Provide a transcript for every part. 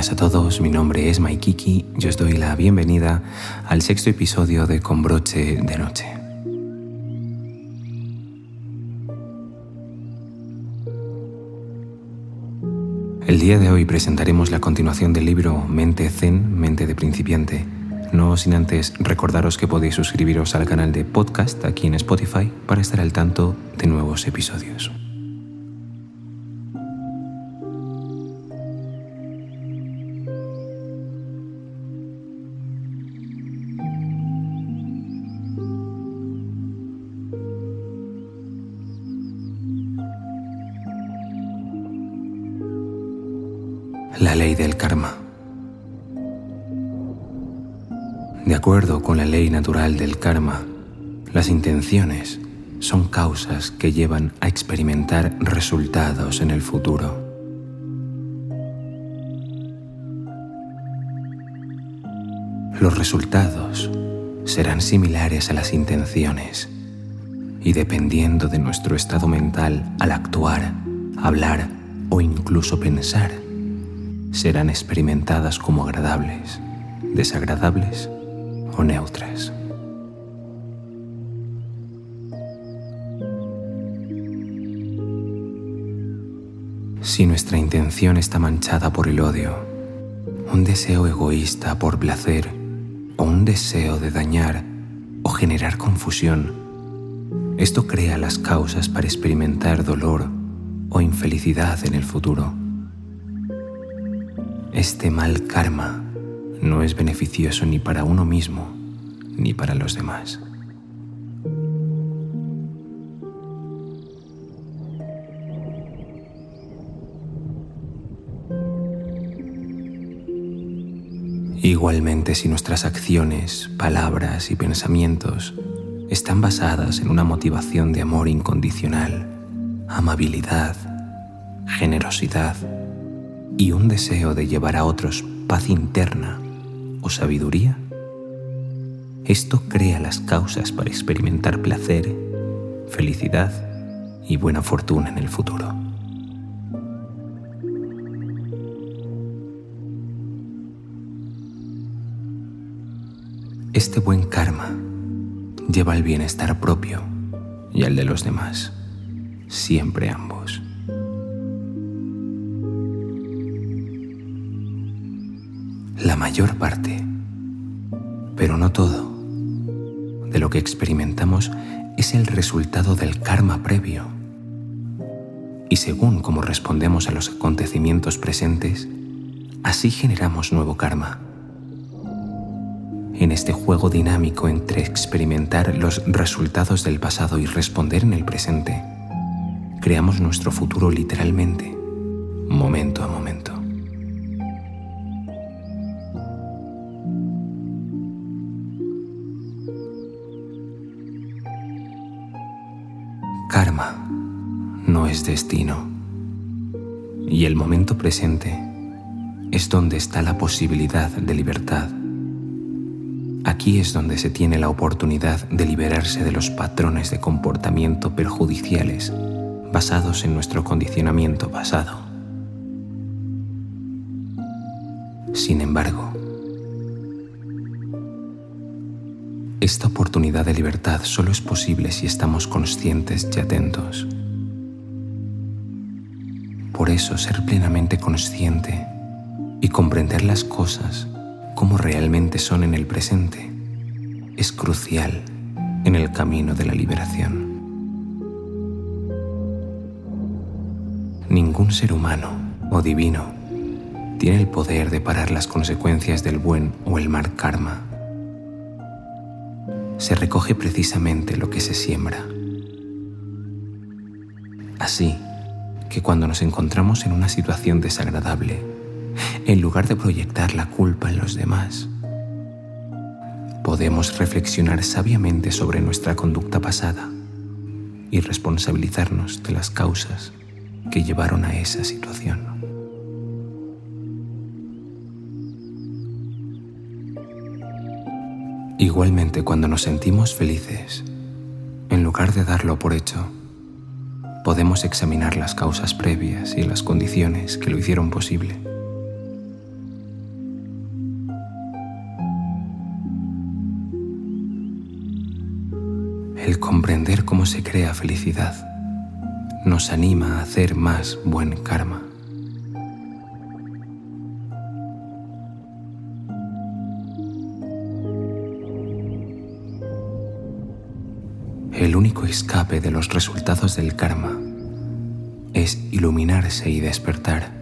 Buenas a todos, mi nombre es Maikiki y os doy la bienvenida al sexto episodio de Con broche de noche. El día de hoy presentaremos la continuación del libro Mente Zen, Mente de Principiante, no sin antes recordaros que podéis suscribiros al canal de podcast aquí en Spotify para estar al tanto de nuevos episodios. La ley del karma. De acuerdo con la ley natural del karma, las intenciones son causas que llevan a experimentar resultados en el futuro. Los resultados serán similares a las intenciones y dependiendo de nuestro estado mental al actuar, hablar o incluso pensar, serán experimentadas como agradables, desagradables o neutras. Si nuestra intención está manchada por el odio, un deseo egoísta por placer o un deseo de dañar o generar confusión, esto crea las causas para experimentar dolor o infelicidad en el futuro. Este mal karma no es beneficioso ni para uno mismo ni para los demás. Igualmente, si nuestras acciones, palabras y pensamientos están basadas en una motivación de amor incondicional, amabilidad, generosidad, y un deseo de llevar a otros paz interna o sabiduría, esto crea las causas para experimentar placer, felicidad y buena fortuna en el futuro. Este buen karma lleva al bienestar propio y al de los demás, siempre ambos. La mayor parte, pero no todo, de lo que experimentamos es el resultado del karma previo. Y según cómo respondemos a los acontecimientos presentes, así generamos nuevo karma. En este juego dinámico entre experimentar los resultados del pasado y responder en el presente, creamos nuestro futuro literalmente, momento a momento. Karma no es destino. Y el momento presente es donde está la posibilidad de libertad. Aquí es donde se tiene la oportunidad de liberarse de los patrones de comportamiento perjudiciales basados en nuestro condicionamiento pasado. Sin embargo, Esta oportunidad de libertad solo es posible si estamos conscientes y atentos. Por eso ser plenamente consciente y comprender las cosas como realmente son en el presente es crucial en el camino de la liberación. Ningún ser humano o divino tiene el poder de parar las consecuencias del buen o el mal karma se recoge precisamente lo que se siembra. Así que cuando nos encontramos en una situación desagradable, en lugar de proyectar la culpa en los demás, podemos reflexionar sabiamente sobre nuestra conducta pasada y responsabilizarnos de las causas que llevaron a esa situación. Igualmente cuando nos sentimos felices, en lugar de darlo por hecho, podemos examinar las causas previas y las condiciones que lo hicieron posible. El comprender cómo se crea felicidad nos anima a hacer más buen karma. El único escape de los resultados del karma es iluminarse y despertar.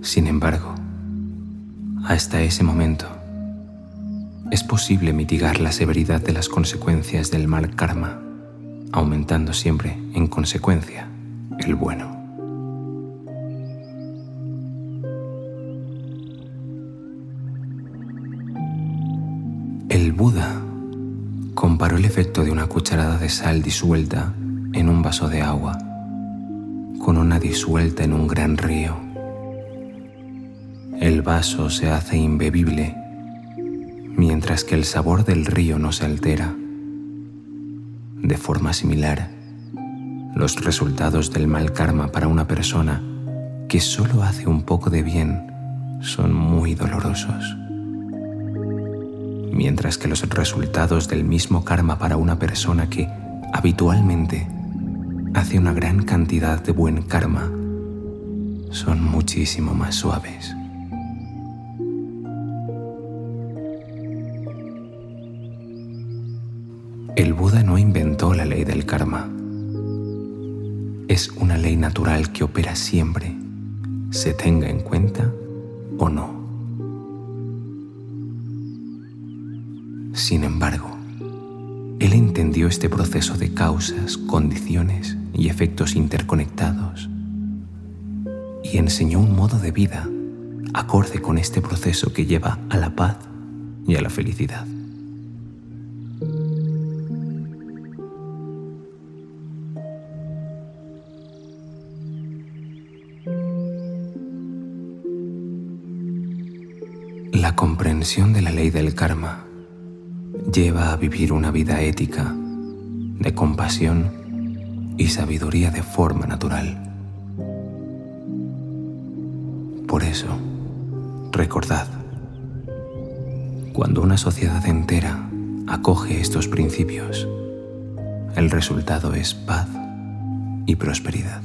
Sin embargo, hasta ese momento, es posible mitigar la severidad de las consecuencias del mal karma, aumentando siempre, en consecuencia, el bueno. El Buda comparó el efecto de una cucharada de sal disuelta en un vaso de agua con una disuelta en un gran río. El vaso se hace imbebible mientras que el sabor del río no se altera. De forma similar, los resultados del mal karma para una persona que solo hace un poco de bien son muy dolorosos. Mientras que los resultados del mismo karma para una persona que habitualmente hace una gran cantidad de buen karma son muchísimo más suaves. El Buda no inventó la ley del karma. Es una ley natural que opera siempre, se tenga en cuenta o no. Sin embargo, él entendió este proceso de causas, condiciones y efectos interconectados y enseñó un modo de vida acorde con este proceso que lleva a la paz y a la felicidad. La comprensión de la ley del karma lleva a vivir una vida ética, de compasión y sabiduría de forma natural. Por eso, recordad, cuando una sociedad entera acoge estos principios, el resultado es paz y prosperidad.